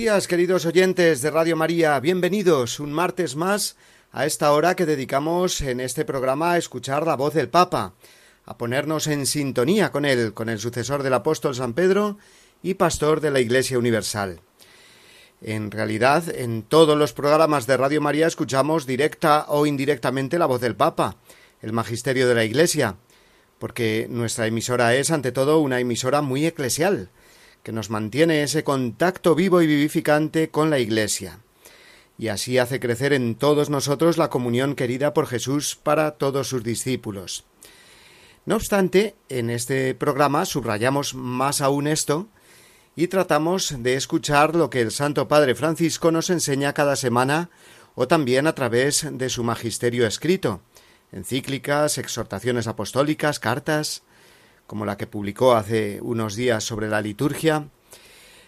Días, queridos oyentes de Radio María. Bienvenidos un martes más a esta hora que dedicamos en este programa a escuchar la voz del Papa, a ponernos en sintonía con él, con el sucesor del apóstol San Pedro y pastor de la Iglesia Universal. En realidad, en todos los programas de Radio María escuchamos directa o indirectamente la voz del Papa, el magisterio de la Iglesia, porque nuestra emisora es, ante todo, una emisora muy eclesial, que nos mantiene ese contacto vivo y vivificante con la Iglesia, y así hace crecer en todos nosotros la comunión querida por Jesús para todos sus discípulos. No obstante, en este programa subrayamos más aún esto y tratamos de escuchar lo que el Santo Padre Francisco nos enseña cada semana o también a través de su magisterio escrito, encíclicas, exhortaciones apostólicas, cartas, como la que publicó hace unos días sobre la liturgia,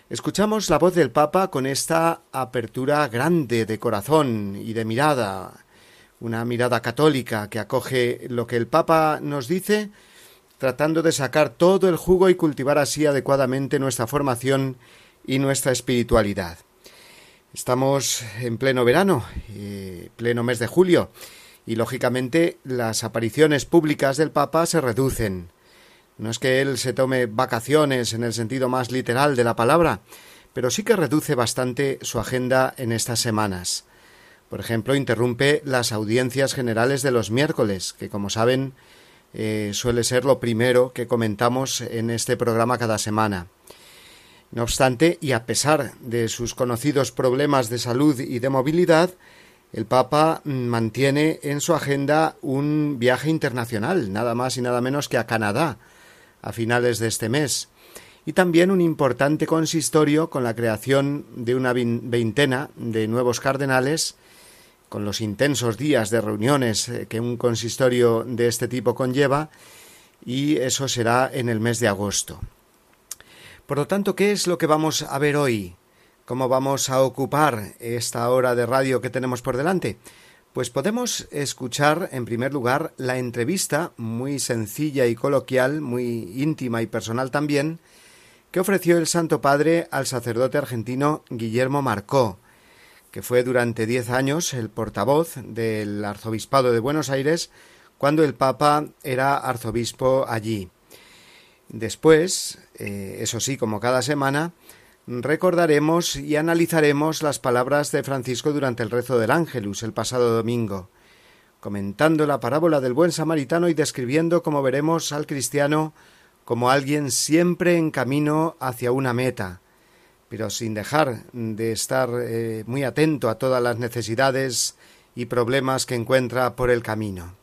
escuchamos la voz del Papa con esta apertura grande de corazón y de mirada, una mirada católica que acoge lo que el Papa nos dice, tratando de sacar todo el jugo y cultivar así adecuadamente nuestra formación y nuestra espiritualidad. Estamos en pleno verano, eh, pleno mes de julio, y lógicamente las apariciones públicas del Papa se reducen. No es que él se tome vacaciones en el sentido más literal de la palabra, pero sí que reduce bastante su agenda en estas semanas. Por ejemplo, interrumpe las audiencias generales de los miércoles, que como saben eh, suele ser lo primero que comentamos en este programa cada semana. No obstante, y a pesar de sus conocidos problemas de salud y de movilidad, el Papa mantiene en su agenda un viaje internacional, nada más y nada menos que a Canadá, a finales de este mes, y también un importante consistorio con la creación de una veintena de nuevos cardenales, con los intensos días de reuniones eh, que un consistorio de este tipo conlleva, y eso será en el mes de agosto. Por lo tanto, ¿qué es lo que vamos a ver hoy? ¿Cómo vamos a ocupar esta hora de radio que tenemos por delante? Pues podemos escuchar, en primer lugar, la entrevista, muy sencilla y coloquial, muy íntima y personal también, que ofreció el Santo Padre al sacerdote argentino Guillermo Marcó, que fue durante diez años el portavoz del Arzobispado de Buenos Aires cuando el Papa era arzobispo allí. Después, eh, eso sí, como cada semana, recordaremos y analizaremos las palabras de Francisco durante el rezo del Ángelus el pasado domingo, comentando la parábola del buen samaritano y describiendo, como veremos, al cristiano como alguien siempre en camino hacia una meta, pero sin dejar de estar eh, muy atento a todas las necesidades y problemas que encuentra por el camino.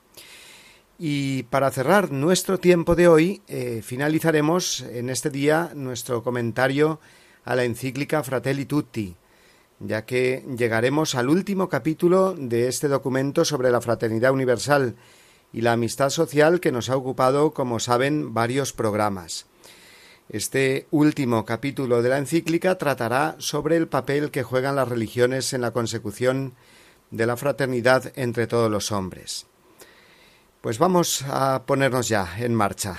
Y para cerrar nuestro tiempo de hoy, eh, finalizaremos en este día nuestro comentario a la encíclica Fratelli Tutti, ya que llegaremos al último capítulo de este documento sobre la fraternidad universal y la amistad social que nos ha ocupado, como saben, varios programas. Este último capítulo de la encíclica tratará sobre el papel que juegan las religiones en la consecución de la fraternidad entre todos los hombres. Pues vamos a ponernos ya en marcha.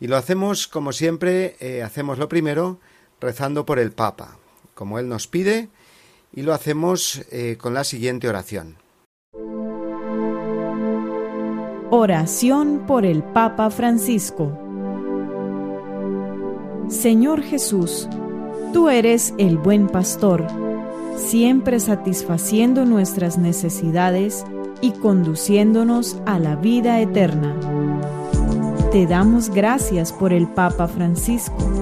Y lo hacemos, como siempre, eh, hacemos lo primero, rezando por el Papa, como Él nos pide, y lo hacemos eh, con la siguiente oración. Oración por el Papa Francisco. Señor Jesús, tú eres el buen pastor, siempre satisfaciendo nuestras necesidades y conduciéndonos a la vida eterna. Te damos gracias por el Papa Francisco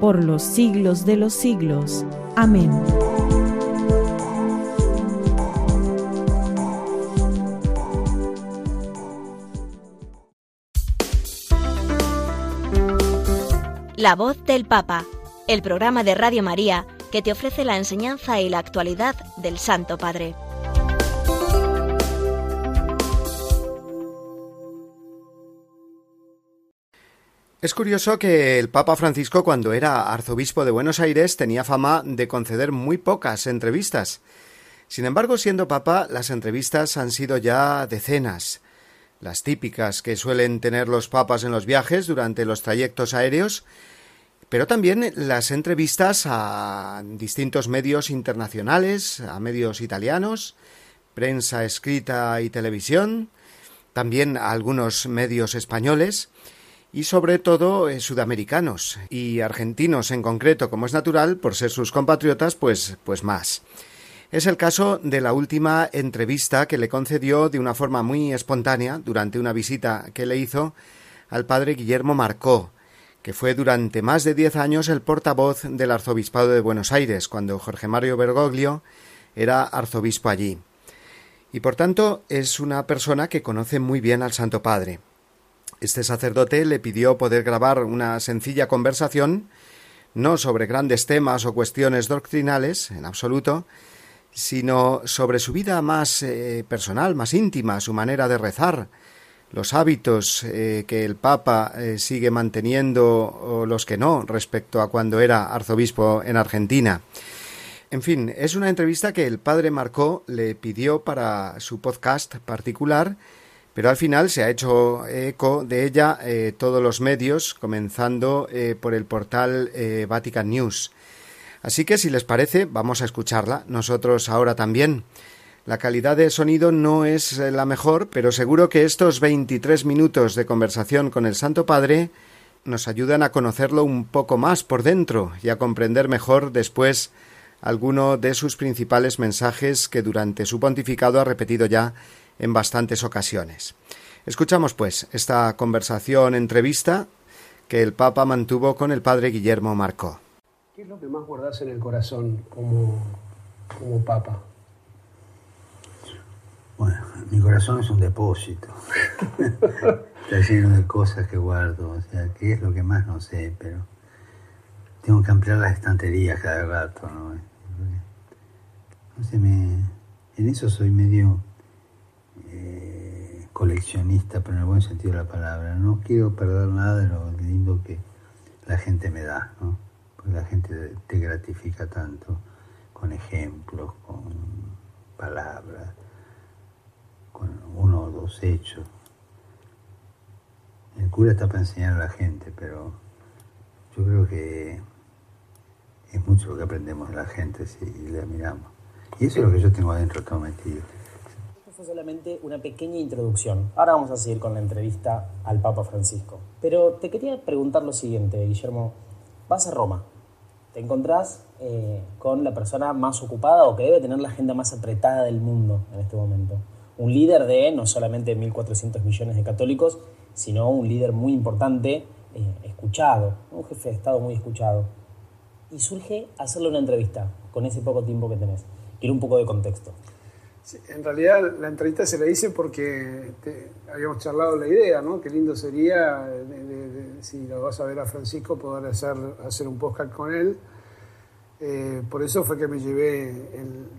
por los siglos de los siglos. Amén. La voz del Papa, el programa de Radio María que te ofrece la enseñanza y la actualidad del Santo Padre. Es curioso que el Papa Francisco cuando era arzobispo de Buenos Aires tenía fama de conceder muy pocas entrevistas. Sin embargo, siendo papa, las entrevistas han sido ya decenas. Las típicas que suelen tener los papas en los viajes durante los trayectos aéreos, pero también las entrevistas a distintos medios internacionales, a medios italianos, prensa escrita y televisión, también a algunos medios españoles, y sobre todo eh, sudamericanos y argentinos en concreto, como es natural, por ser sus compatriotas, pues, pues más. Es el caso de la última entrevista que le concedió de una forma muy espontánea durante una visita que le hizo al padre Guillermo Marcó, que fue durante más de diez años el portavoz del arzobispado de Buenos Aires, cuando Jorge Mario Bergoglio era arzobispo allí. Y por tanto es una persona que conoce muy bien al Santo Padre. Este sacerdote le pidió poder grabar una sencilla conversación, no sobre grandes temas o cuestiones doctrinales, en absoluto, sino sobre su vida más eh, personal, más íntima, su manera de rezar, los hábitos eh, que el Papa eh, sigue manteniendo o los que no respecto a cuando era arzobispo en Argentina. En fin, es una entrevista que el padre Marcó le pidió para su podcast particular pero al final se ha hecho eco de ella eh, todos los medios, comenzando eh, por el portal eh, Vatican News. Así que si les parece, vamos a escucharla, nosotros ahora también. La calidad de sonido no es la mejor, pero seguro que estos 23 minutos de conversación con el Santo Padre nos ayudan a conocerlo un poco más por dentro y a comprender mejor después alguno de sus principales mensajes que durante su pontificado ha repetido ya en bastantes ocasiones. Escuchamos, pues, esta conversación, entrevista que el Papa mantuvo con el padre Guillermo Marcó. ¿Qué es lo que más guardas en el corazón como, como Papa? Bueno, mi corazón es un depósito. Está lleno de cosas que guardo. O sea, ¿qué es lo que más no sé? Pero tengo que ampliar las estanterías cada rato, ¿no? No sé, me, en eso soy medio coleccionista, pero en el buen sentido de la palabra. No quiero perder nada de lo lindo que la gente me da, ¿no? Porque la gente te gratifica tanto con ejemplos, con palabras, con uno o dos hechos. El cura está para enseñar a la gente, pero yo creo que es mucho lo que aprendemos de la gente si le miramos. Y eso es lo que yo tengo adentro todo metido fue solamente una pequeña introducción. Ahora vamos a seguir con la entrevista al Papa Francisco. Pero te quería preguntar lo siguiente, Guillermo. Vas a Roma, te encontrás eh, con la persona más ocupada o que debe tener la agenda más apretada del mundo en este momento. Un líder de no solamente 1.400 millones de católicos, sino un líder muy importante, eh, escuchado, un jefe de Estado muy escuchado. Y surge hacerle una entrevista con ese poco tiempo que tenés. Quiero un poco de contexto en realidad la entrevista se la hice porque habíamos charlado la idea, ¿no? Qué lindo sería, si lo vas a ver a Francisco, poder hacer, hacer un podcast con él. Eh, por eso fue que me llevé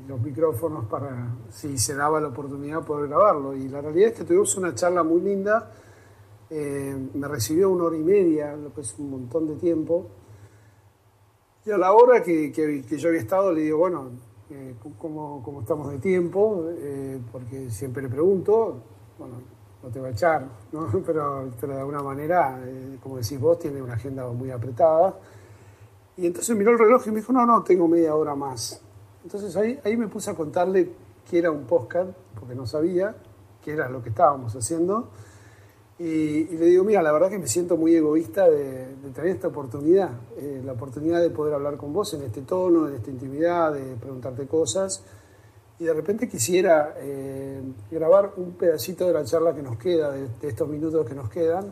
los micrófonos para, si se daba la oportunidad, poder grabarlo. Y la realidad es que tuvimos una charla muy linda. Eh, me recibió una hora y media, lo que es un montón de tiempo. Y a la hora que, que yo había estado, le digo, bueno, eh, cómo, estamos de tiempo, eh, porque siempre le pregunto, bueno, no te va a echar, ¿no? pero, de alguna manera, eh, como decís vos, tiene una agenda muy apretada. Y entonces miró el reloj y me dijo, no, no, tengo media hora más. Entonces ahí, ahí me puse a contarle qué era un podcast, porque no sabía qué era lo que estábamos haciendo. Y, le digo, mira, la verdad que me siento muy egoísta de, tener esta oportunidad, eh, la oportunidad de poder hablar con vos en este tono, en esta intimidad, de preguntarte cosas. Y de repente quisiera eh, grabar un pedacito de la charla que nos queda, de, estos minutos que nos quedan.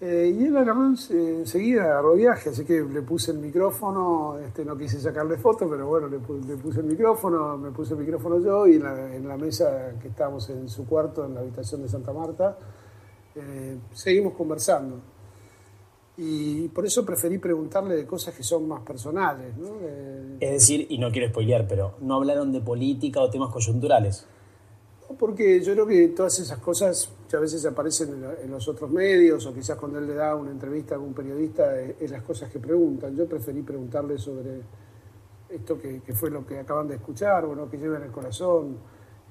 Eh, y él agarró enseguida, agarró viaje, así que le puse el micrófono, este, no quise sacarle foto, pero bueno, le, puse el micrófono, me puse el micrófono yo y en la, en la mesa que estábamos en su cuarto, en la habitación de Santa Marta, eh, seguimos conversando. Y por eso preferí preguntarle de cosas que son más personales. es decir, y no quiero spoilear, pero no hablaron de política o temas coyunturales. porque yo creo que todas esas cosas que a veces aparecen en, los otros medios o quizás cuando él le da una entrevista a algún periodista es, las cosas que preguntan. Yo preferí preguntarle sobre esto que, fue lo que acaban de escuchar, o que lleva en el corazón,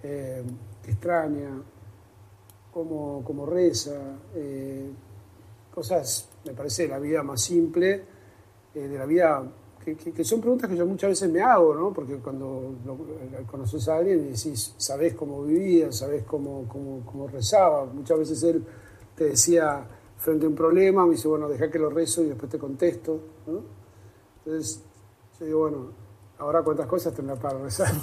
eh, que extraña, cómo, reza, eh, cosas, me parece, de la vida más simple, eh, de la vida, que, son preguntas que yo muchas veces me hago, ¿no? Porque cuando conoces a alguien y decís, sabés cómo vivía, sabés cómo, cómo, rezaba, muchas veces él te decía frente a un problema, me dice, bueno, deja que lo rezo y después te contesto, ¿no? Entonces, yo digo, bueno, ahora cuántas cosas tendrá para rezar.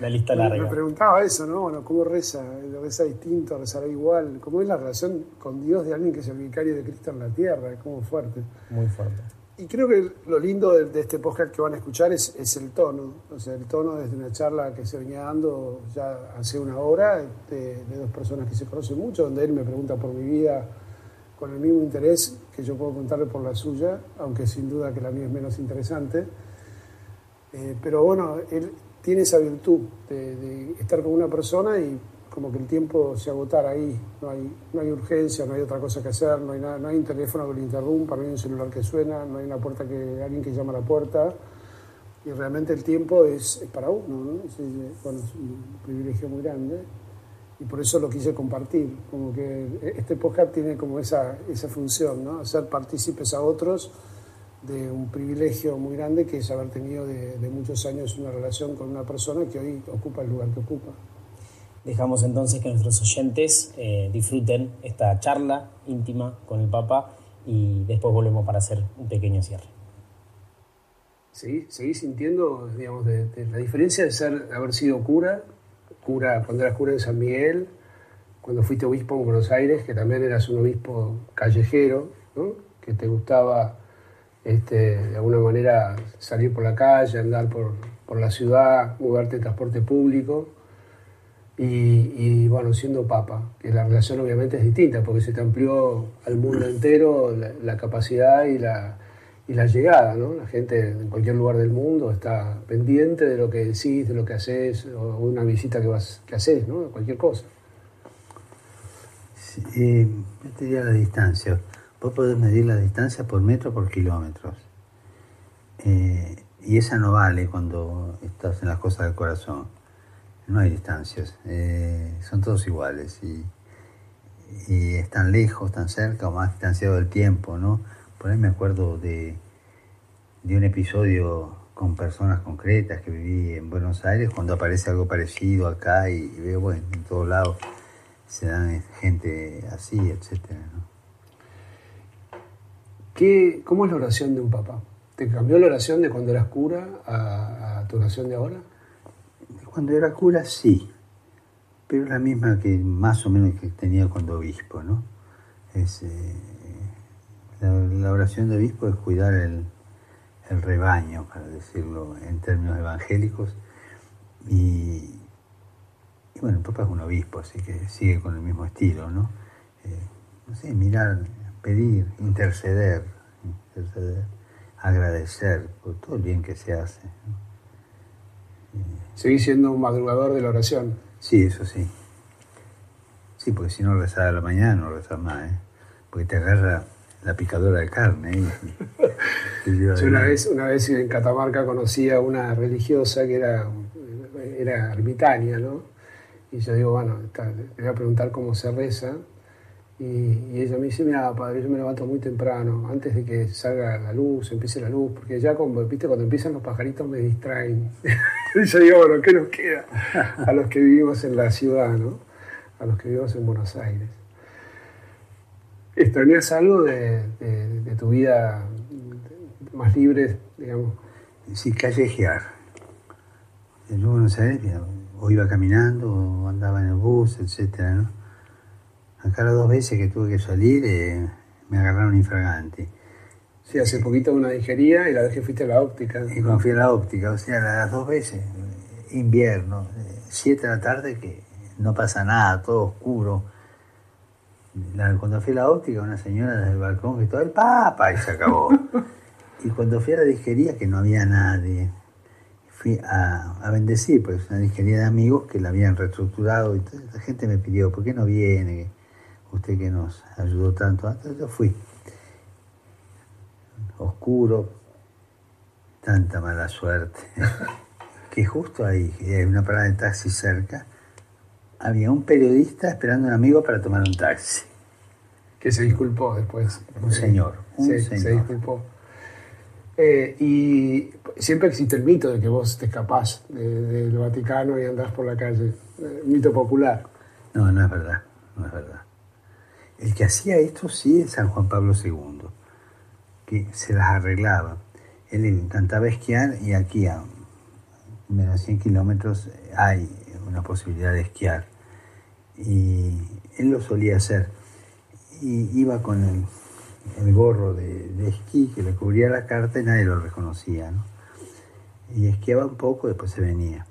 La lista larga. Me, preguntaba eso, ¿no? Bueno, ¿cómo reza? ¿Reza distinto? ¿Rezará igual? ¿Cómo es la relación con Dios de alguien que es el vicario de Cristo en la tierra? ¿Cómo fuerte? Muy fuerte. Y creo que lo lindo de, este podcast que van a escuchar es, el tono. O sea, el tono desde una charla que se venía dando ya hace una hora de, de dos personas que se conocen mucho, donde él me pregunta por mi vida con el mismo interés que yo puedo contarle por la suya, aunque sin duda que la mía es menos interesante. Eh, pero bueno, él, tiene esa virtud de, estar con una persona y como que el tiempo se agotara ahí, no hay, no hay urgencia, no hay otra cosa que hacer, no hay, nada, no hay un teléfono que le interrumpa, no hay un celular que suena, no hay una puerta que alguien que llama a la puerta y realmente el tiempo es, para uno, ¿no? es, es un privilegio muy grande y por eso lo quise compartir, como que este podcast tiene como esa, esa función, ¿no? hacer partícipes a otros de un privilegio muy grande que es haber tenido de, muchos años una relación con una persona que hoy ocupa el lugar que ocupa. Dejamos entonces que nuestros oyentes eh, disfruten esta charla íntima con el Papa y después volvemos para hacer un pequeño cierre. Sí, seguí sintiendo, digamos, de, la diferencia de ser, haber sido cura, cura cuando eras cura en San Miguel, cuando fuiste obispo en Buenos Aires, que también eras un obispo callejero, que te gustaba este, de alguna manera salir por la calle, andar por, la ciudad, moverte en transporte público. Y, bueno, siendo papa, que la relación obviamente es distinta porque se te amplió al mundo entero la, capacidad y la, y la llegada, ¿no? La gente en cualquier lugar del mundo está pendiente de lo que decís, de lo que haces, o una visita que, vas, que haces, ¿no? Cualquier cosa. Sí, eh, yo te la distancia. Vos podés medir la distancia por metro por kilómetros. Eh, y esa no vale cuando estás en las cosas del corazón. No hay distancias. Eh, son todos iguales. Y, están lejos, tan cerca o más distanciado del tiempo, ¿no? Por ahí me acuerdo de, de un episodio con personas concretas que viví en Buenos Aires, cuando aparece algo parecido acá y, veo, bueno, en todos lados se dan gente así, etcétera, ¿no? ¿Cómo es la oración de un papá? ¿Te cambió la oración de cuando eras cura a, tu oración de ahora? Cuando era cura sí, pero la misma que más o menos que tenía cuando obispo, ¿no? Es, eh, la, oración de obispo es cuidar el, rebaño, para decirlo en términos evangélicos, y, bueno, el Papa es un obispo, así que sigue con el mismo estilo, ¿no? Eh, no sé, mirar pedir, interceder, interceder, agradecer por todo el bien que se hace. Seguís siendo un madrugador de la oración. Sí, eso sí. Sí, porque si no rezar a la mañana no rezar más, ¿eh? porque te agarra la picadora de carne. Yo una vez, una vez en Catamarca conocí a una religiosa que era, era ermitaña, ¿no? Y yo digo, bueno, le voy a preguntar cómo se reza Y, ella me dice, mira, padre, yo me levanto muy temprano, antes de que salga la luz, empiece la luz, porque ya cuando, ¿viste? cuando empiezan los pajaritos me distraen. y yo digo, bueno, ¿qué nos queda? A los que vivimos en la ciudad, ¿no? A los que vivimos en Buenos Aires. ¿Extrañas algo de, tu vida más libre, digamos? Sí, callejear. En Buenos Aires, o iba caminando, o andaba en el bus, etcétera, ¿no? Acá las dos veces que tuve que salir eh, me agarraron infragante. Sí, hace poquito una digería y la vez que fuiste a la óptica. Y cuando fui a la óptica, o sea, las dos veces, invierno, siete de la tarde que no pasa nada, todo oscuro. cuando fui a la óptica, una señora desde el balcón gritó, el papa, y se acabó. y cuando fui a la disquería, que no había nadie, fui a, a bendecir, pues una disquería de amigos que la habían reestructurado, y la gente me pidió, ¿por qué no viene? Usted que nos ayudó tanto antes, yo fui. Oscuro, tanta mala suerte, que justo ahí, en una parada de taxi cerca, había un periodista esperando a un amigo para tomar un taxi. Que se disculpó después. Un señor, un señor. Se disculpó. Eh, y siempre existe el mito de que vos te escapás del Vaticano y andás por la calle. Eh, mito popular. No, no es verdad, no es verdad. El que hacía esto sí es San Juan Pablo II, que se las arreglaba. Él encantaba esquiar y aquí a menos 100 kilómetros hay una posibilidad de esquiar. Y él lo solía hacer. Y iba con el, gorro de, esquí que le cubría la carta y nadie lo reconocía. Y esquiaba un poco, después se venía.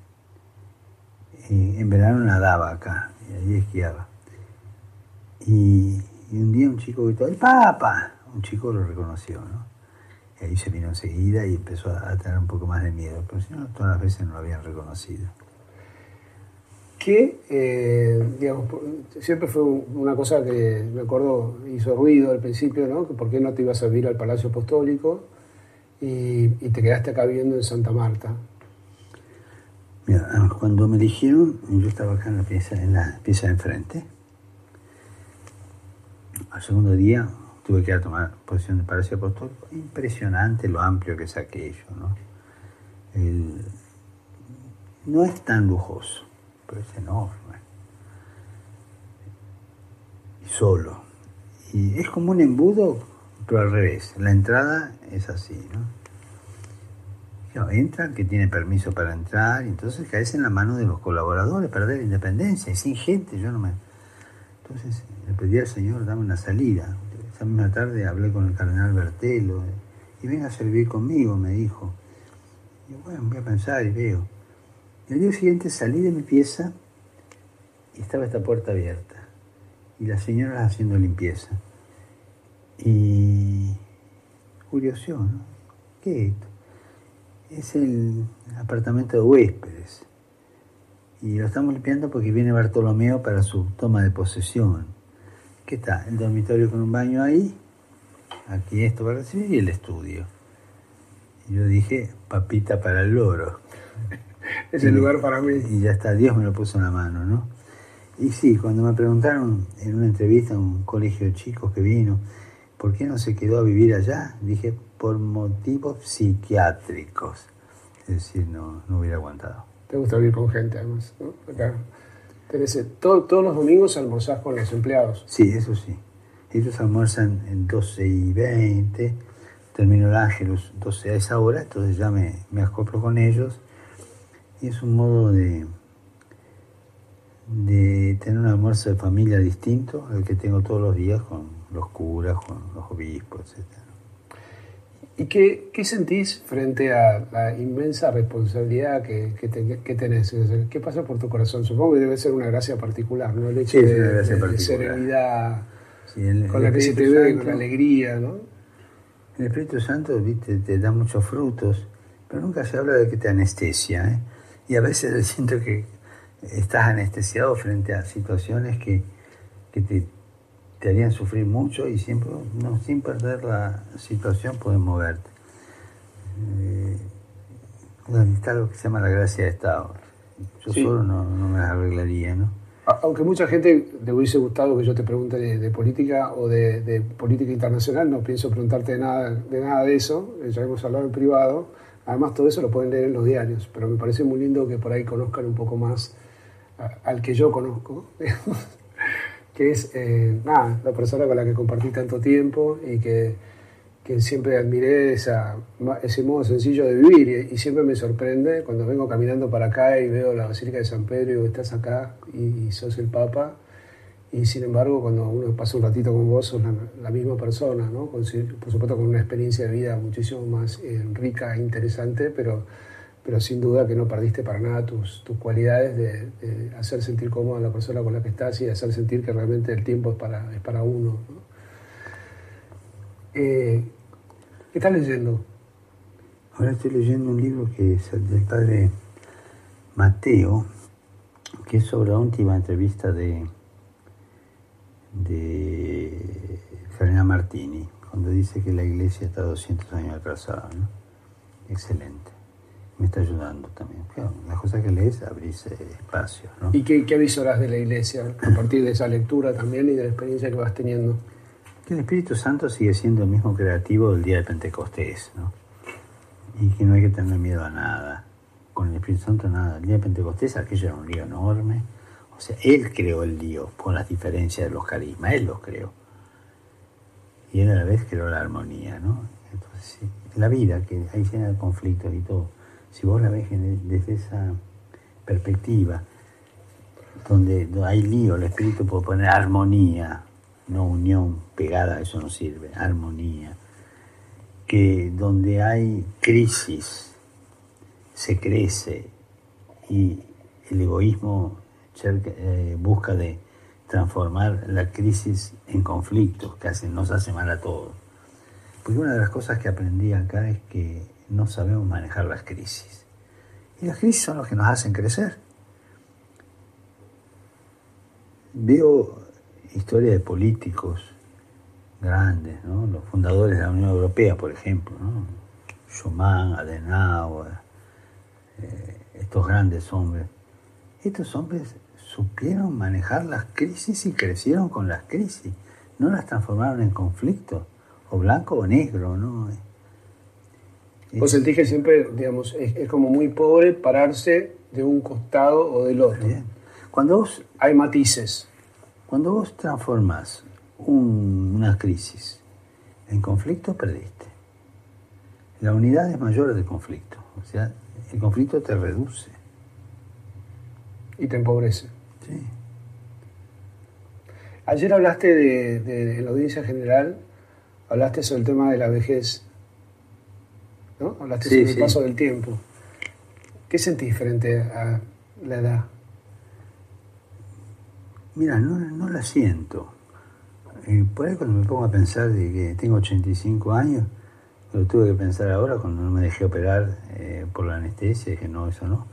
Y en verano nadaba acá y ahí esquiaba. Y, un día un chico gritó, ¡el Papa! Un chico lo reconoció, ¿no? Y ahí se vino enseguida y empezó a, tener un poco más de miedo, pero si no, todas las veces no lo habían reconocido. Que, eh, digamos, siempre fue una cosa que me acuerdo hizo ruido al principio, ¿no? ¿Por qué no te ibas a vivir al Palacio Apostólico y, te quedaste acá viviendo en Santa Marta? Mira, cuando me dijeron, yo estaba acá en la pieza, en la pieza de enfrente, al segundo día tuve que ir a tomar posición de Palacio Apostólico. Impresionante lo amplio que es aquello, ¿no? no es tan lujoso, pero es enorme. Y solo. Y es como un embudo, pero al revés. La entrada es así, ¿no? entra que tiene permiso para entrar, y entonces caes en la mano de los colaboradores, perder independencia, y sin gente, yo no me... Entonces le pedí al Señor, dame una salida. Esa misma tarde hablé con el cardenal Bertelo y venga a servir conmigo, me dijo. Y bueno, voy a pensar y veo. El día siguiente salí de mi pieza y estaba esta puerta abierta. Y la señora haciendo limpieza. Y curioso, ¿no? ¿Qué es esto? Es el apartamento de huéspedes y lo estamos limpiando porque viene Bartolomeo para su toma de posesión. ¿Qué está? El dormitorio con un baño ahí, aquí esto para recibir y el estudio. Y yo dije, papita para el loro. es el lugar para mí. Y ya está, Dios me lo puso en la mano, ¿no? Y sí, cuando me preguntaron en una entrevista a un colegio de chicos que vino, ¿por qué no se quedó a vivir allá? Dije, por motivos psiquiátricos. Es decir, no, no hubiera aguantado. Te gusta vivir con gente, además. ¿no? Acá tenés, todo, todos los domingos almorzás con los empleados. Sí, eso sí. Ellos almuerzan en 12 y 20, termino el Ángelus 12 a esa hora, entonces ya me, me acoplo con ellos. Y es un modo de, de tener un almuerzo de familia distinto al que tengo todos los días con los curas, con los obispos, etc. ¿Y qué, qué, sentís frente a la inmensa responsabilidad que, que, tenés? ¿Qué pasa por tu corazón? Supongo que debe ser una gracia particular, ¿no? El hecho de, serenidad con la que se te ve, con la alegría, ¿no? El Espíritu Santo, viste, te da muchos frutos, pero nunca se habla de que te anestesia, ¿eh? Y a veces siento que estás anestesiado frente a situaciones que, que te te harían sufrir mucho y siempre, no, sin perder la situación puedes moverte. Eh, está lo que se llama la gracia de Estado. Yo solo no, me arreglaría, ¿no? Aunque mucha gente le hubiese gustado que yo te pregunte de, política o de, política internacional, no pienso preguntarte de nada de, nada de eso, ya hemos hablado en privado. Además, todo eso lo pueden leer en los diarios, pero me parece muy lindo que por ahí conozcan un poco más al que yo conozco, que es eh, nada, la persona con la que compartí tanto tiempo y que, que siempre admiré esa, ese modo sencillo de vivir y, siempre me sorprende cuando vengo caminando para acá y veo la Basílica de San Pedro y digo, estás acá y, sos el Papa. Y sin embargo, cuando uno pasa un ratito con vos, sos la, misma persona, ¿no? por supuesto con una experiencia de vida muchísimo más eh, rica e interesante, pero pero sin duda que no perdiste para nada tus, tus cualidades de, hacer sentir cómoda a la persona con la que estás y hacer sentir que realmente el tiempo es para, es para uno. Eh, ¿Qué estás leyendo? Ahora estoy leyendo un libro que es el del padre Mateo, que es sobre la última entrevista de, de Fernanda Martini, cuando dice que la iglesia está 200 años atrasada. Excelente me está ayudando también. la cosa que lees abrirse espacio. ¿no? ¿Y qué, qué de la iglesia a partir de esa lectura también y de la experiencia que vas teniendo? Que el Espíritu Santo sigue siendo el mismo creativo del día de Pentecostés, ¿no? Y que no hay que tener miedo a nada. Con el Espíritu Santo nada. El día de Pentecostés aquello era un lío enorme. O sea, Él creó el lío con las diferencias de los carismas. Él los creó. Y Él a la vez creó la armonía, ¿no? Entonces, sí, la vida, que hay llena de conflictos y todo si vos la ves desde esa perspectiva, donde hay lío, el espíritu puede poner armonía, no unión pegada, eso no sirve, armonía. Que donde hay crisis se crece y el egoísmo eh, busca de transformar la crisis en conflictos que nos hace mal a todos. Porque una de las cosas que aprendí acá es que no sabemos manejar las crisis. Y las crisis son las que nos hacen crecer. Veo historia de políticos grandes, los fundadores de la Unión Europea, por ejemplo, ¿no? Schumann, Adenauer, eh, estos grandes hombres. Estos hombres supieron manejar las crisis y crecieron con las crisis, no las transformaron en conflictos, o blanco o negro, ¿no? Vos sentís que siempre, digamos, es, como muy pobre pararse de un costado o del otro. Cuando vos, Hay matices. Cuando vos transformás una crisis en conflicto, perdiste. La unidad es mayor del conflicto. O sea, el conflicto te reduce. Y te empobrece. Sí. Ayer hablaste de, de, en la audiencia general, hablaste sobre el tema de la vejez ¿no? Hablaste sobre el paso del tiempo. ¿Qué sentís frente a la edad? Mira, no, la siento. Eh, por ahí cuando me pongo a pensar de que tengo 85 años, lo tuve que pensar ahora cuando no me dejé operar eh, por la anestesia, dije no, eso no,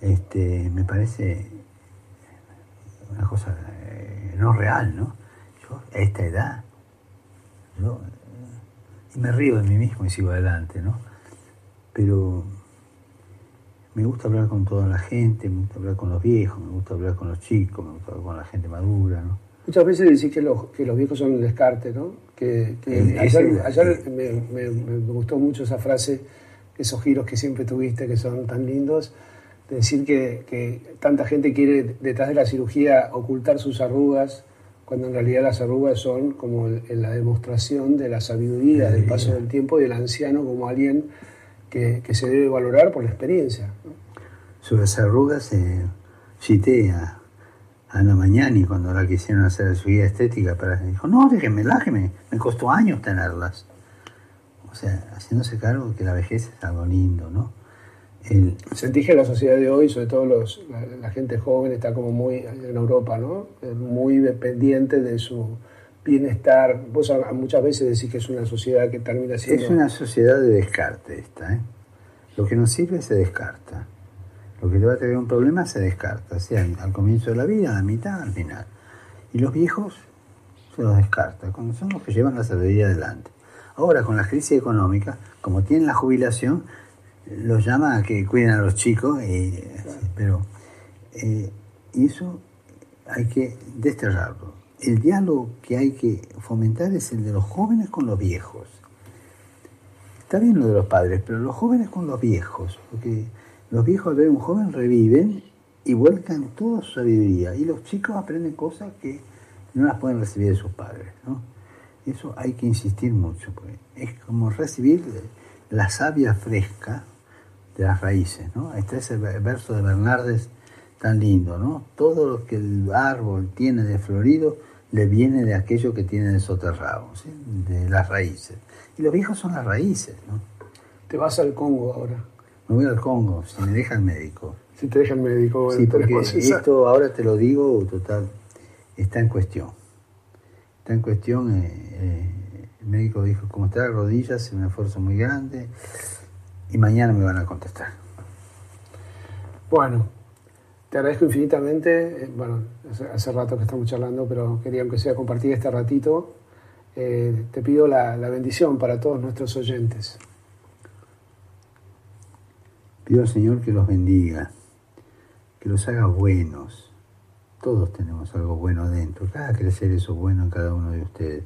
este, me parece una cosa eh, no real, ¿no? Yo a esta edad, yo, y me río de mí mismo y sigo adelante, ¿no? Pero me gusta hablar con toda la gente, me gusta hablar con los viejos, me gusta hablar con los chicos, me gusta hablar con la gente madura, ¿no? Muchas veces decís que los, que los viejos son un descarte, ¿no? Que, ayer, me, gustó mucho esa frase, esos giros que siempre tuviste, que son tan lindos, de decir que, que tanta gente quiere detrás de la cirugía ocultar sus arrugas, cuando en realidad las arrugas son como la demostración de la sabiduría, del paso del tiempo y del anciano como alguien que, se debe valorar por la experiencia. Sobre las arrugas eh, cité a Ana Mañani cuando la quisieron hacer su guía estética, para, dijo, no, déjenmela, que me, costó años tenerlas. O sea, haciéndose cargo de que la vejez es algo lindo, ¿no? El... Sentí que la sociedad de hoy, sobre todo los, la, gente joven, está como muy, en Europa, ¿no? Muy dependiente de su bienestar. Vos muchas veces decís que es una sociedad que termina siendo... Es una sociedad de descarte esta, ¿eh? Lo que no sirve se descarta. Lo que te va a tener un problema se descarta, sea al comienzo de la vida, a la mitad, al final. Y los viejos se los descarta, son los que llevan la sabiduría adelante. Ahora, con la crisis económica, como tienen la jubilación, los llama a que cuiden a los chicos, y, pero eh, y eso hay que desterrarlo. El diálogo que hay que fomentar es el de los jóvenes con los viejos. Está bien lo de los padres, pero los jóvenes con los viejos, porque los viejos al ver un joven reviven y vuelcan toda su sabiduría. Y los chicos aprenden cosas que no las pueden recibir de sus padres. ¿no? Eso hay que insistir mucho, porque es como recibir la savia fresca de las raíces. ¿no? Está ese verso de Bernardes tan lindo, ¿no? Todo lo que el árbol tiene de florido le viene de aquello que tiene de soterrado, de las raíces. Y los viejos son las raíces, ¿no? Te vas al Congo ahora. Me voy al Congo, si me deja el médico. Si te deja el médico, Sí, porque esto ahora te lo digo, total, está en cuestión. Está en cuestión, eh, eh, el médico dijo, como está de rodillas, es un esfuerzo muy grande, y mañana me van a contestar. Bueno, te agradezco infinitamente. Eh, bueno, hace, rato que estamos charlando, pero quería aunque sea compartir este ratito. te pido la bendición para todos nuestros oyentes. Pido al Señor que los bendiga, que los haga buenos. Todos tenemos algo bueno adentro, cada crecer eso bueno en cada uno de ustedes.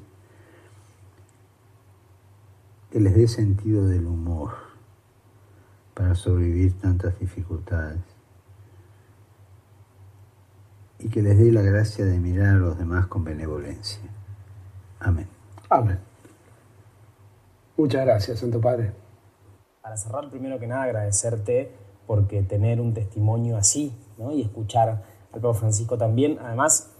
Que les dé sentido del humor para sobrevivir tantas dificultades. Y que les dé la gracia de mirar a los demás con benevolencia. Amén. Amén. Muchas gracias, Santo Padre para cerrar, primero que nada, agradecerte porque tener un testimonio así ¿no? y escuchar al Papa Francisco también. Además,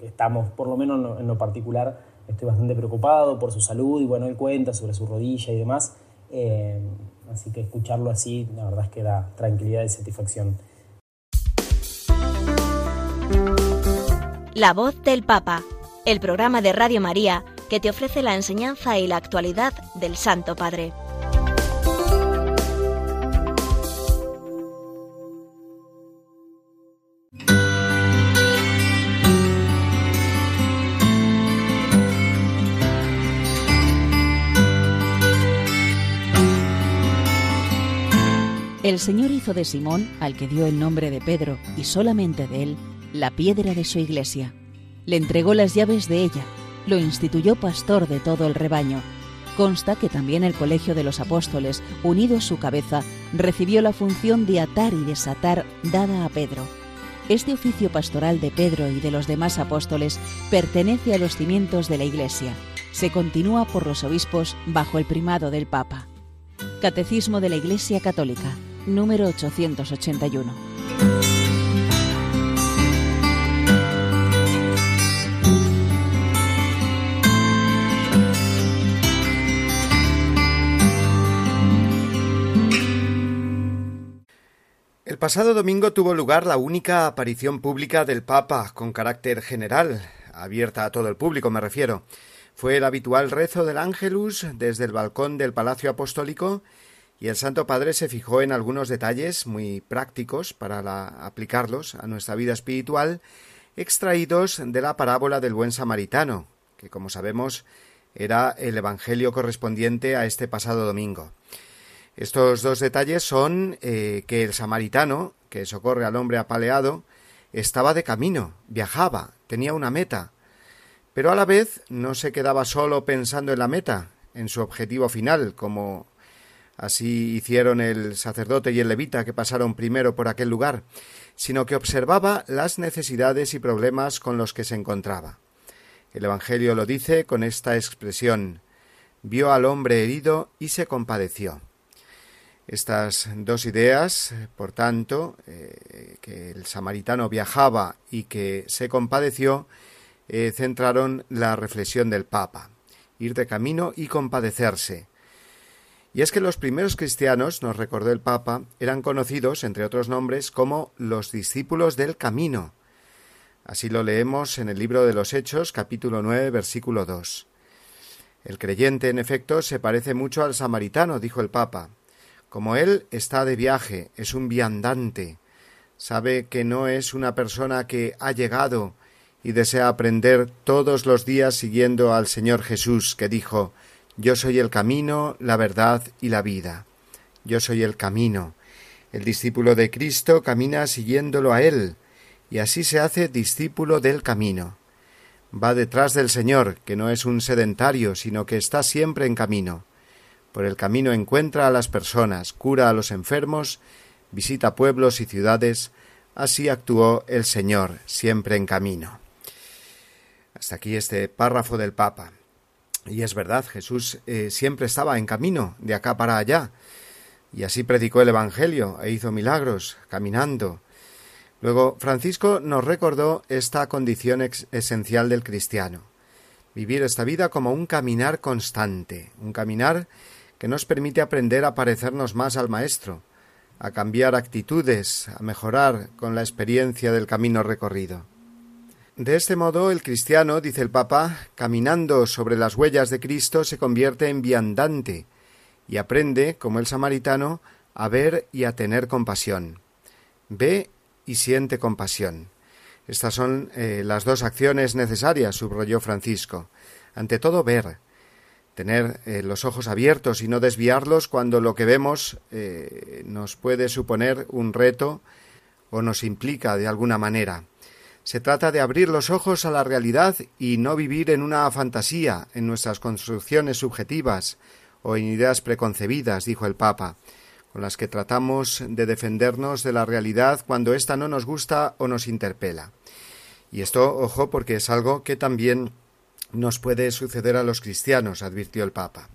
estamos, por lo menos en lo particular, estoy bastante preocupado por su salud y bueno, él cuenta sobre su rodilla y demás. Eh, así que escucharlo así, la verdad es que da tranquilidad y satisfacción. La voz del Papa, el programa de Radio María que te ofrece la enseñanza y la actualidad del Santo Padre. El Señor hizo de Simón, al que dio el nombre de Pedro, y solamente de él, la piedra de su iglesia. Le entregó las llaves de ella, lo instituyó pastor de todo el rebaño. Consta que también el colegio de los apóstoles, unido a su cabeza, recibió la función de atar y desatar dada a Pedro. Este oficio pastoral de Pedro y de los demás apóstoles pertenece a los cimientos de la Iglesia. Se continúa por los obispos bajo el primado del Papa. Catecismo de la Iglesia Católica, número 881. El pasado domingo tuvo lugar la única aparición pública del Papa con carácter general, abierta a todo el público me refiero. Fue el habitual rezo del Ángelus desde el balcón del Palacio Apostólico y el Santo Padre se fijó en algunos detalles muy prácticos para aplicarlos a nuestra vida espiritual, extraídos de la parábola del buen samaritano, que como sabemos era el Evangelio correspondiente a este pasado domingo. Estos dos detalles son eh, que el samaritano, que socorre al hombre apaleado, estaba de camino, viajaba, tenía una meta, pero a la vez no se quedaba solo pensando en la meta, en su objetivo final, como Así hicieron el sacerdote y el levita que pasaron primero por aquel lugar, sino que observaba las necesidades y problemas con los que se encontraba. El Evangelio lo dice con esta expresión vio al hombre herido y se compadeció. Estas dos ideas, por tanto, eh, que el samaritano viajaba y que se compadeció, eh, centraron la reflexión del Papa. Ir de camino y compadecerse. Y es que los primeros cristianos, nos recordó el Papa, eran conocidos, entre otros nombres, como los discípulos del camino. Así lo leemos en el libro de los Hechos, capítulo 9, versículo 2. El creyente, en efecto, se parece mucho al samaritano, dijo el Papa. Como él está de viaje, es un viandante, sabe que no es una persona que ha llegado y desea aprender todos los días siguiendo al Señor Jesús, que dijo yo soy el camino, la verdad y la vida. Yo soy el camino. El discípulo de Cristo camina siguiéndolo a Él, y así se hace discípulo del camino. Va detrás del Señor, que no es un sedentario, sino que está siempre en camino. Por el camino encuentra a las personas, cura a los enfermos, visita pueblos y ciudades, así actuó el Señor, siempre en camino. Hasta aquí este párrafo del Papa. Y es verdad, Jesús eh, siempre estaba en camino, de acá para allá, y así predicó el Evangelio e hizo milagros, caminando. Luego, Francisco nos recordó esta condición esencial del cristiano, vivir esta vida como un caminar constante, un caminar que nos permite aprender a parecernos más al Maestro, a cambiar actitudes, a mejorar con la experiencia del camino recorrido. De este modo, el cristiano, dice el Papa, caminando sobre las huellas de Cristo, se convierte en viandante y aprende, como el samaritano, a ver y a tener compasión. Ve y siente compasión. Estas son eh, las dos acciones necesarias, subrayó Francisco. Ante todo, ver, tener eh, los ojos abiertos y no desviarlos cuando lo que vemos eh, nos puede suponer un reto o nos implica de alguna manera. Se trata de abrir los ojos a la realidad y no vivir en una fantasía, en nuestras construcciones subjetivas o en ideas preconcebidas, dijo el Papa, con las que tratamos de defendernos de la realidad cuando ésta no nos gusta o nos interpela. Y esto, ojo, porque es algo que también nos puede suceder a los cristianos, advirtió el Papa.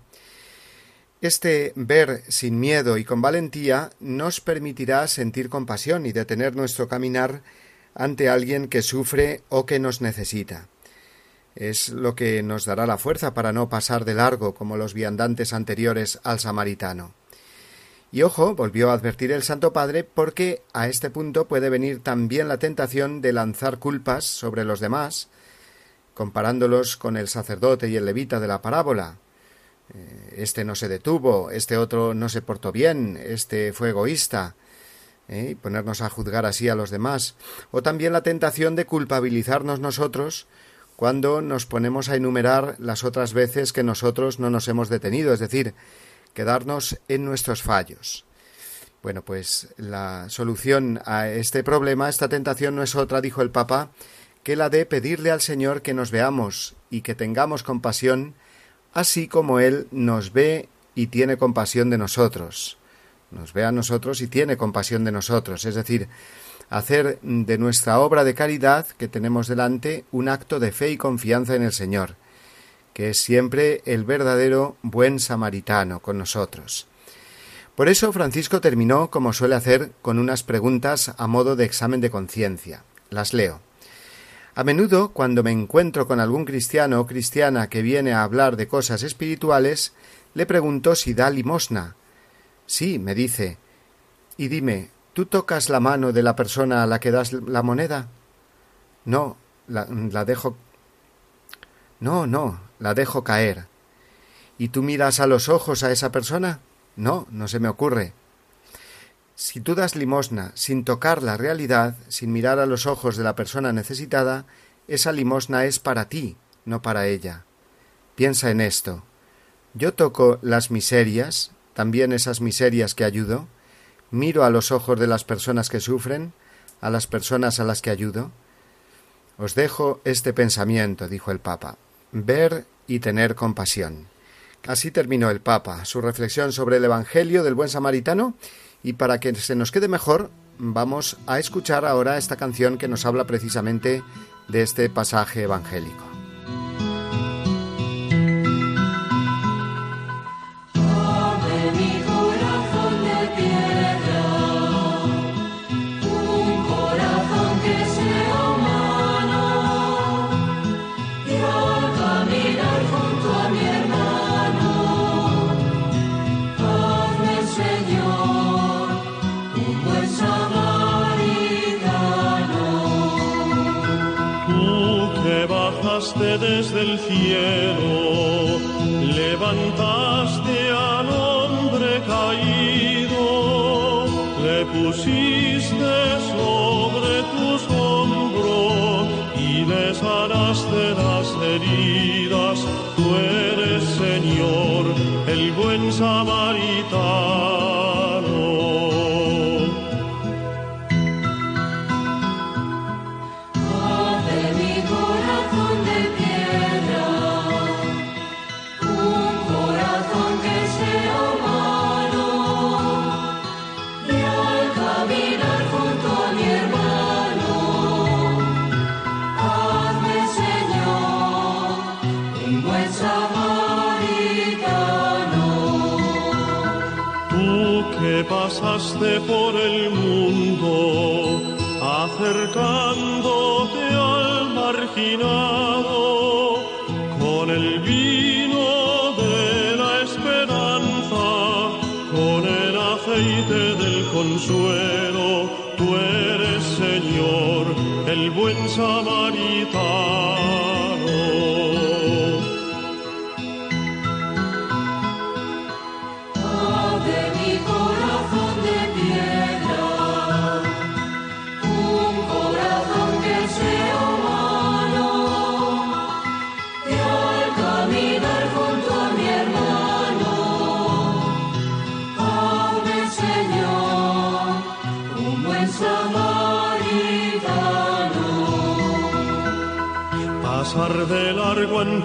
Este ver sin miedo y con valentía nos permitirá sentir compasión y detener nuestro caminar ante alguien que sufre o que nos necesita. Es lo que nos dará la fuerza para no pasar de largo como los viandantes anteriores al samaritano. Y ojo, volvió a advertir el Santo Padre, porque a este punto puede venir también la tentación de lanzar culpas sobre los demás, comparándolos con el sacerdote y el levita de la parábola. Eh, este no se detuvo, este otro no se portó bien, este fue egoísta, ¿eh? y ponernos a juzgar así a los demás, o también la tentación de culpabilizarnos nosotros cuando nos ponemos a enumerar las otras veces que nosotros no nos hemos detenido, es decir, quedarnos en nuestros fallos. Bueno, pues la solución a este problema, esta tentación no es otra, dijo el Papa, que la de pedirle al Señor que nos veamos y que tengamos compasión, así como Él nos ve y tiene compasión de nosotros nos ve a nosotros y tiene compasión de nosotros, es decir, hacer de nuestra obra de caridad que tenemos delante un acto de fe y confianza en el Señor, que es siempre el verdadero buen samaritano con nosotros. Por eso Francisco terminó, como suele hacer, con unas preguntas a modo de examen de conciencia. Las leo. A menudo, cuando me encuentro con algún cristiano o cristiana que viene a hablar de cosas espirituales, le pregunto si da limosna, Sí, me dice. Y dime, ¿tú tocas la mano de la persona a la que das la moneda? No, la, la dejo. No, no, la dejo caer. ¿Y tú miras a los ojos a esa persona? No, no se me ocurre. Si tú das limosna sin tocar la realidad, sin mirar a los ojos de la persona necesitada, esa limosna es para ti, no para ella. Piensa en esto. Yo toco las miserias, también esas miserias que ayudo? ¿Miro a los ojos de las personas que sufren, a las personas a las que ayudo? Os dejo este pensamiento, dijo el Papa, ver y tener compasión. Así terminó el Papa su reflexión sobre el Evangelio del buen samaritano y para que se nos quede mejor vamos a escuchar ahora esta canción que nos habla precisamente de este pasaje evangélico. Cielo, levantaste al hombre caído, le pusiste sobre tus hombros y le sanaste las heridas. Tú eres Señor, el buen samaritano. Pasaste por el mundo, acercándote al marginado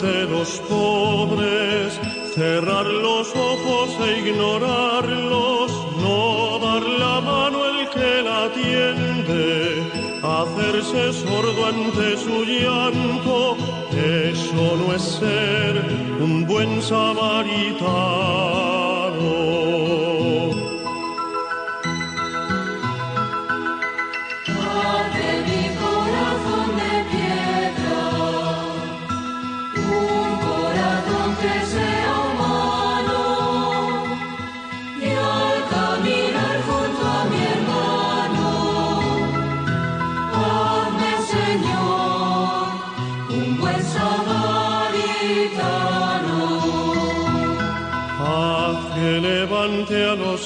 ante los pobres, cerrar los ojos e ignorarlos, no dar la mano el que la atiende, hacerse sordo ante su llanto, eso no es ser un buen samaritano.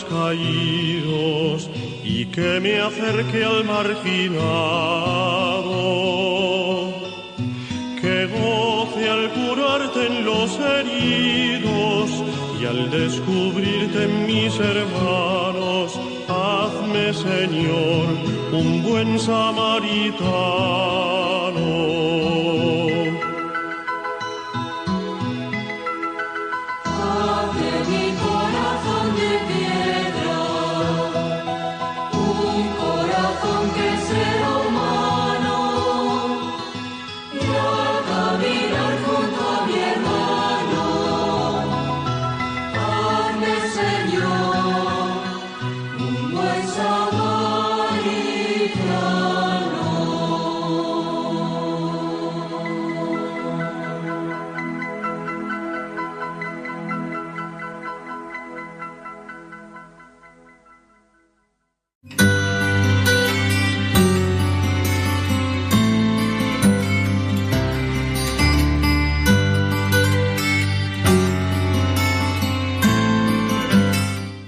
Caídos y que me acerque al marginado. Que goce al curarte en los heridos y al descubrirte en mis hermanos. Hazme, Señor, un buen samaritano.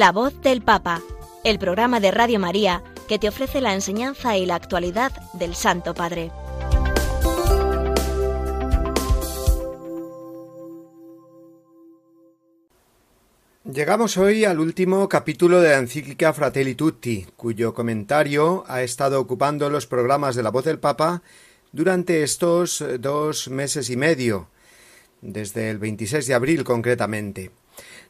La voz del Papa, el programa de Radio María que te ofrece la enseñanza y la actualidad del Santo Padre. Llegamos hoy al último capítulo de la encíclica Fratelli Tutti, cuyo comentario ha estado ocupando los programas de la voz del Papa durante estos dos meses y medio, desde el 26 de abril concretamente.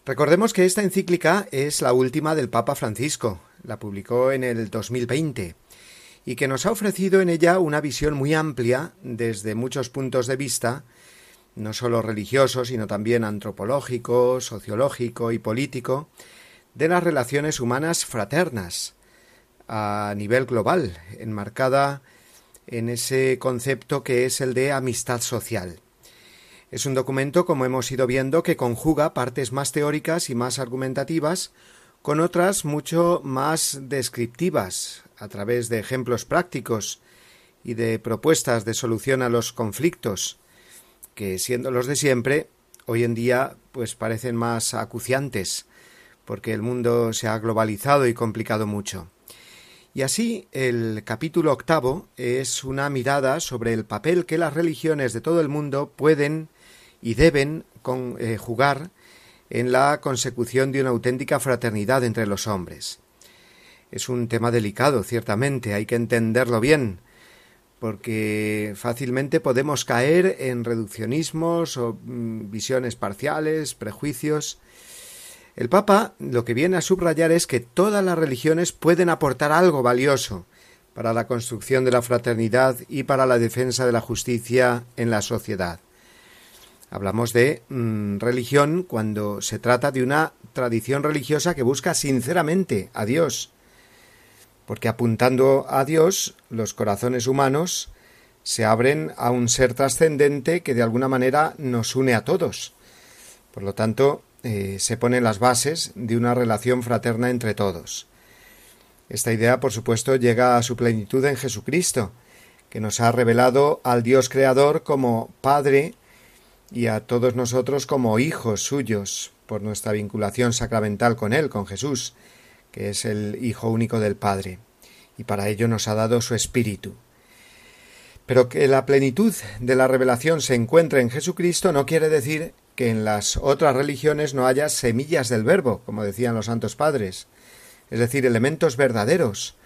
Recordemos que esta encíclica es la última del Papa Francisco, la publicó en el 2020, y que nos ha ofrecido en ella una visión muy amplia desde muchos puntos de vista, no sólo religioso, sino también antropológico, sociológico y político, de las relaciones humanas fraternas a nivel global, enmarcada en ese concepto que es el de amistad social. Es un documento, como hemos ido viendo, que conjuga partes más teóricas y más argumentativas con otras mucho más descriptivas, a través de ejemplos prácticos y de propuestas de solución a los conflictos, que siendo los de siempre, hoy en día pues parecen más acuciantes, porque el mundo se ha globalizado y complicado mucho. Y así el capítulo octavo es una mirada sobre el papel que las religiones de todo el mundo pueden y deben eh, jugar en la consecución de una auténtica fraternidad entre los hombres. Es un tema delicado, ciertamente, hay que entenderlo bien, porque fácilmente podemos caer en reduccionismos o mm, visiones parciales, prejuicios. El Papa lo que viene a subrayar es que todas las religiones pueden aportar algo valioso para la construcción de la fraternidad y para la defensa de la justicia en la sociedad. Hablamos de mm, religión cuando se trata de una tradición religiosa que busca sinceramente a Dios, porque apuntando a Dios los corazones humanos se abren a un ser trascendente que de alguna manera nos une a todos. Por lo tanto, eh, se ponen las bases de una relación fraterna entre todos. Esta idea, por supuesto, llega a su plenitud en Jesucristo, que nos ha revelado al Dios Creador como Padre y a todos nosotros como hijos suyos por nuestra vinculación sacramental con Él, con Jesús, que es el Hijo único del Padre, y para ello nos ha dado su Espíritu. Pero que la plenitud de la revelación se encuentre en Jesucristo no quiere decir que en las otras religiones no haya semillas del verbo, como decían los santos padres, es decir, elementos verdaderos,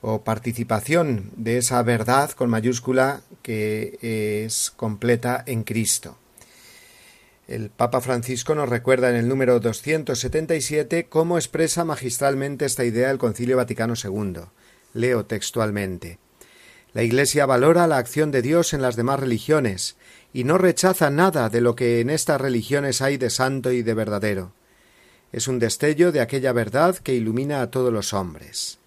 o participación de esa verdad con mayúscula que es completa en Cristo. El Papa Francisco nos recuerda en el número 277 cómo expresa magistralmente esta idea el Concilio Vaticano II. Leo textualmente. La Iglesia valora la acción de Dios en las demás religiones y no rechaza nada de lo que en estas religiones hay de santo y de verdadero. Es un destello de aquella verdad que ilumina a todos los hombres.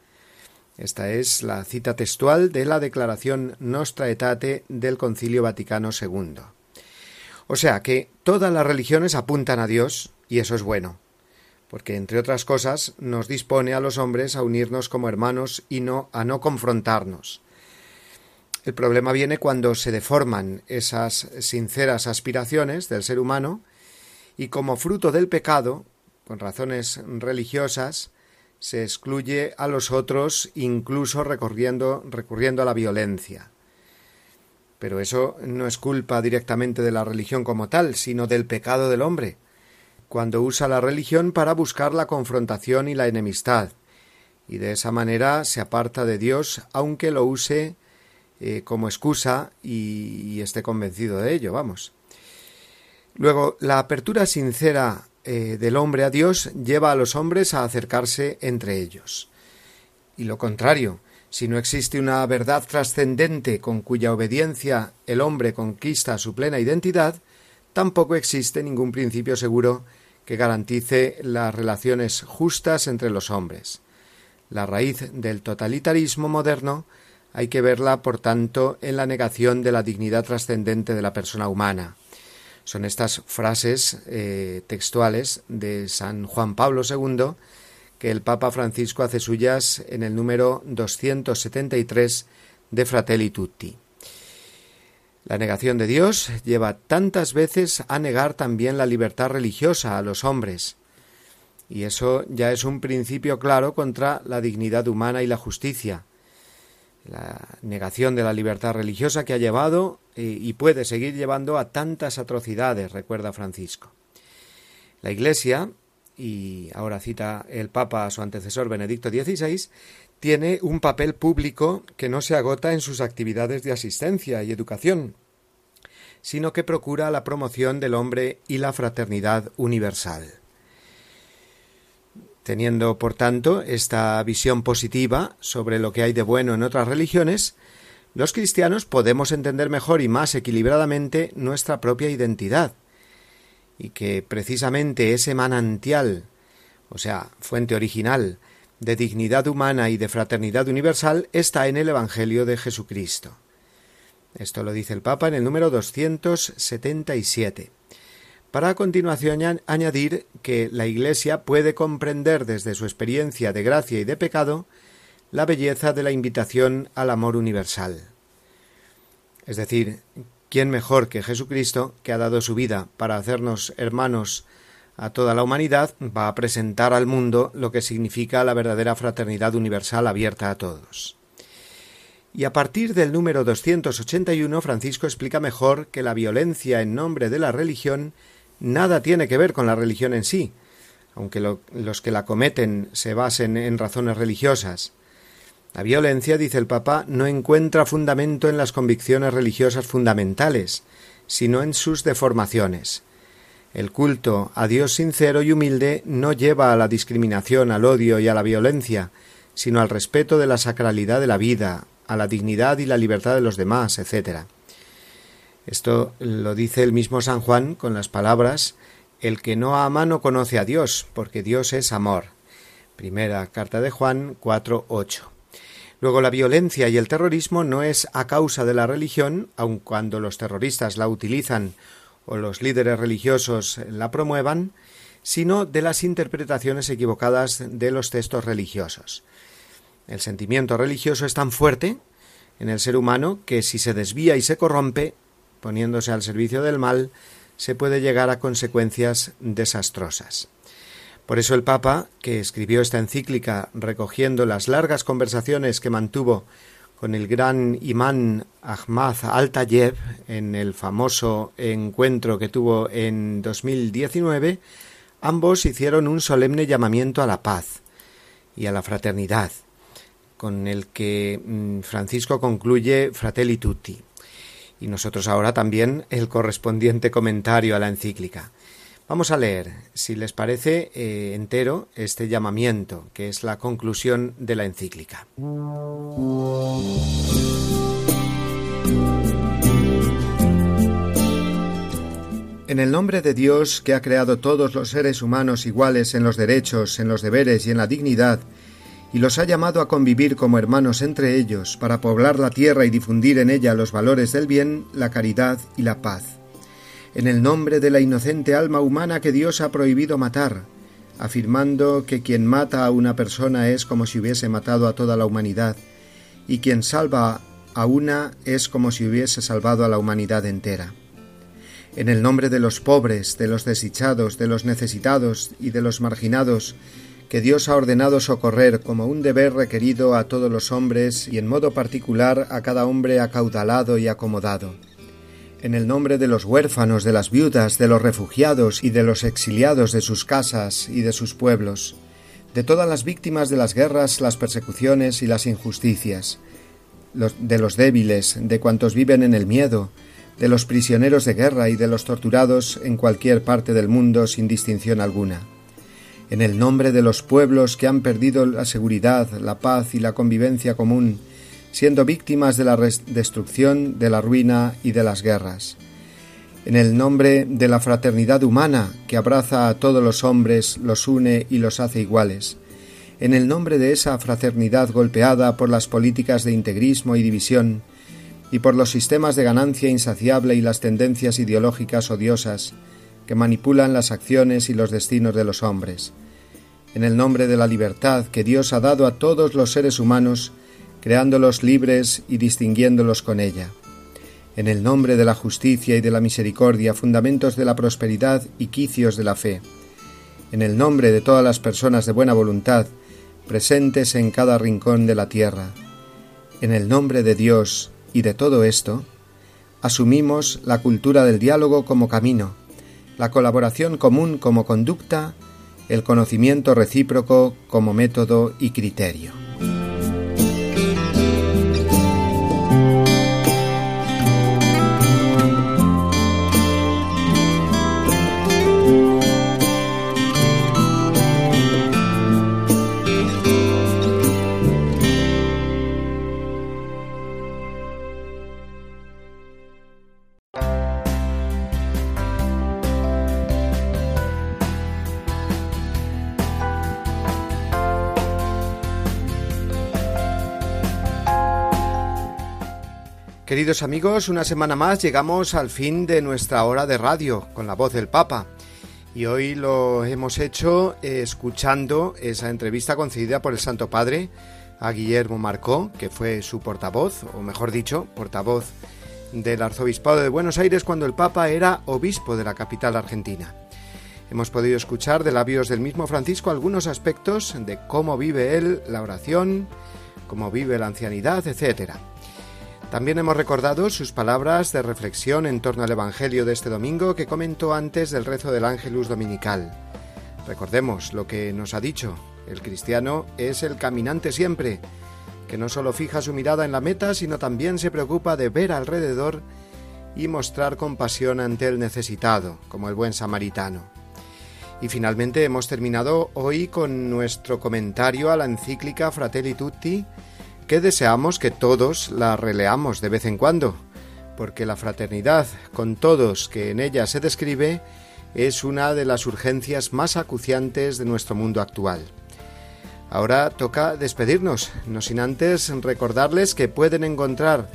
Esta es la cita textual de la declaración Nostra Aetate del Concilio Vaticano II. O sea que todas las religiones apuntan a Dios y eso es bueno, porque entre otras cosas nos dispone a los hombres a unirnos como hermanos y no a no confrontarnos. El problema viene cuando se deforman esas sinceras aspiraciones del ser humano y como fruto del pecado, con razones religiosas, se excluye a los otros incluso recurriendo, recurriendo a la violencia. Pero eso no es culpa directamente de la religión como tal, sino del pecado del hombre, cuando usa la religión para buscar la confrontación y la enemistad, y de esa manera se aparta de Dios, aunque lo use eh, como excusa y, esté convencido de ello, vamos. Luego, la apertura sincera eh, del hombre a Dios lleva a los hombres a acercarse entre ellos. Y lo contrario, si no existe una verdad trascendente con cuya obediencia el hombre conquista su plena identidad, tampoco existe ningún principio seguro que garantice las relaciones justas entre los hombres. La raíz del totalitarismo moderno hay que verla, por tanto, en la negación de la dignidad trascendente de la persona humana. Son estas frases eh, textuales de San Juan Pablo II que el Papa Francisco hace suyas en el número 273 de Fratelli Tutti. La negación de Dios lleva tantas veces a negar también la libertad religiosa a los hombres, y eso ya es un principio claro contra la dignidad humana y la justicia. La negación de la libertad religiosa que ha llevado eh, y puede seguir llevando a tantas atrocidades, recuerda Francisco. La Iglesia, y ahora cita el Papa a su antecesor Benedicto XVI, tiene un papel público que no se agota en sus actividades de asistencia y educación, sino que procura la promoción del hombre y la fraternidad universal. Teniendo, por tanto, esta visión positiva sobre lo que hay de bueno en otras religiones, los cristianos podemos entender mejor y más equilibradamente nuestra propia identidad, y que precisamente ese manantial, o sea, fuente original, de dignidad humana y de fraternidad universal está en el Evangelio de Jesucristo. Esto lo dice el Papa en el número 277. Para a continuación añadir que la Iglesia puede comprender desde su experiencia de gracia y de pecado la belleza de la invitación al amor universal. Es decir, ¿quién mejor que Jesucristo, que ha dado su vida para hacernos hermanos a toda la humanidad, va a presentar al mundo lo que significa la verdadera fraternidad universal abierta a todos? Y a partir del número 281, Francisco explica mejor que la violencia en nombre de la religión nada tiene que ver con la religión en sí, aunque los que la cometen se basen en razones religiosas. La violencia, dice el Papa, no encuentra fundamento en las convicciones religiosas fundamentales, sino en sus deformaciones. El culto a Dios sincero y humilde no lleva a la discriminación, al odio y a la violencia, sino al respeto de la sacralidad de la vida, a la dignidad y la libertad de los demás, etc. Esto lo dice el mismo San Juan con las palabras El que no ama no conoce a Dios, porque Dios es amor. Primera carta de Juan 4.8. Luego la violencia y el terrorismo no es a causa de la religión, aun cuando los terroristas la utilizan o los líderes religiosos la promuevan, sino de las interpretaciones equivocadas de los textos religiosos. El sentimiento religioso es tan fuerte en el ser humano que si se desvía y se corrompe, poniéndose al servicio del mal, se puede llegar a consecuencias desastrosas. Por eso el Papa, que escribió esta encíclica recogiendo las largas conversaciones que mantuvo con el gran imán Ahmad al-Tayeb en el famoso encuentro que tuvo en 2019, ambos hicieron un solemne llamamiento a la paz y a la fraternidad, con el que mm, Francisco concluye Fratelli Tutti. Y nosotros ahora también el correspondiente comentario a la encíclica. Vamos a leer, si les parece, eh, entero este llamamiento, que es la conclusión de la encíclica. En el nombre de Dios, que ha creado todos los seres humanos iguales en los derechos, en los deberes y en la dignidad, y los ha llamado a convivir como hermanos entre ellos, para poblar la tierra y difundir en ella los valores del bien, la caridad y la paz en el nombre de la inocente alma humana que Dios ha prohibido matar, afirmando que quien mata a una persona es como si hubiese matado a toda la humanidad, y quien salva a una es como si hubiese salvado a la humanidad entera. En el nombre de los pobres, de los desdichados, de los necesitados y de los marginados, que Dios ha ordenado socorrer como un deber requerido a todos los hombres y en modo particular a cada hombre acaudalado y acomodado en el nombre de los huérfanos, de las viudas, de los refugiados y de los exiliados de sus casas y de sus pueblos, de todas las víctimas de las guerras, las persecuciones y las injusticias, de los débiles, de cuantos viven en el miedo, de los prisioneros de guerra y de los torturados en cualquier parte del mundo sin distinción alguna. En el nombre de los pueblos que han perdido la seguridad, la paz y la convivencia común, siendo víctimas de la destrucción, de la ruina y de las guerras. En el nombre de la fraternidad humana que abraza a todos los hombres, los une y los hace iguales. En el nombre de esa fraternidad golpeada por las políticas de integrismo y división, y por los sistemas de ganancia insaciable y las tendencias ideológicas odiosas que manipulan las acciones y los destinos de los hombres. En el nombre de la libertad que Dios ha dado a todos los seres humanos, creándolos libres y distinguiéndolos con ella. En el nombre de la justicia y de la misericordia, fundamentos de la prosperidad y quicios de la fe. En el nombre de todas las personas de buena voluntad, presentes en cada rincón de la tierra. En el nombre de Dios y de todo esto, asumimos la cultura del diálogo como camino, la colaboración común como conducta, el conocimiento recíproco como método y criterio. Queridos amigos, una semana más llegamos al fin de nuestra hora de radio con la voz del Papa. Y hoy lo hemos hecho eh, escuchando esa entrevista concedida por el Santo Padre a Guillermo Marcó, que fue su portavoz, o mejor dicho, portavoz del Arzobispado de Buenos Aires cuando el Papa era obispo de la capital argentina. Hemos podido escuchar de labios del mismo Francisco algunos aspectos de cómo vive él la oración, cómo vive la ancianidad, etc. También hemos recordado sus palabras de reflexión en torno al Evangelio de este domingo que comentó antes del rezo del Ángelus Dominical. Recordemos lo que nos ha dicho. El cristiano es el caminante siempre, que no solo fija su mirada en la meta, sino también se preocupa de ver alrededor y mostrar compasión ante el necesitado, como el buen samaritano. Y finalmente hemos terminado hoy con nuestro comentario a la encíclica Fratelli Tutti, que deseamos que todos la releamos de vez en cuando, porque la fraternidad con todos que en ella se describe es una de las urgencias más acuciantes de nuestro mundo actual. Ahora toca despedirnos, no sin antes recordarles que pueden encontrar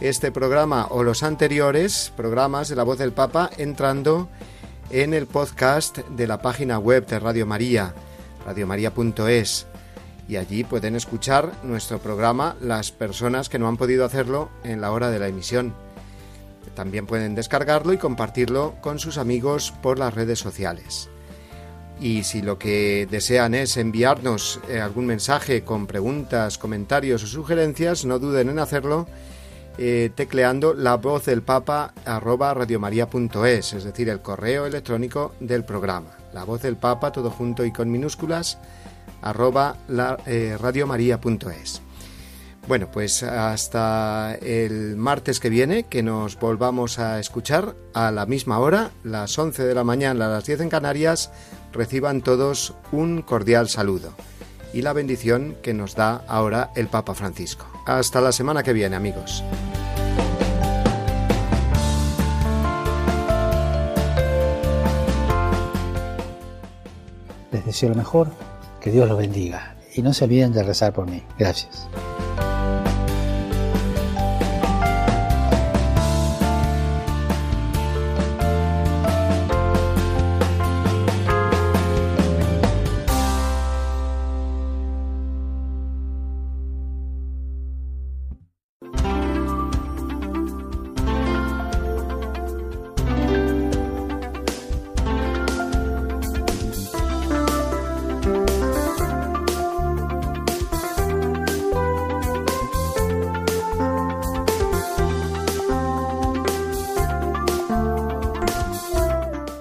este programa o los anteriores programas de la voz del Papa entrando en el podcast de la página web de Radio María, radiomaria.es. Y allí pueden escuchar nuestro programa las personas que no han podido hacerlo en la hora de la emisión. También pueden descargarlo y compartirlo con sus amigos por las redes sociales. Y si lo que desean es enviarnos eh, algún mensaje con preguntas, comentarios o sugerencias, no duden en hacerlo eh, tecleando la voz del Papa arroba radiomaria.es, es decir, el correo electrónico del programa. La voz del Papa, todo junto y con minúsculas, arroba la, eh, radiomaria.es. Bueno, pues hasta el martes que viene, que nos volvamos a escuchar a la misma hora, las 11 de la mañana, a las 10 en Canarias, reciban todos un cordial saludo y la bendición que nos da ahora el Papa Francisco. Hasta la semana que viene, amigos. Les deseo lo mejor, que Dios los bendiga y no se olviden de rezar por mí. Gracias.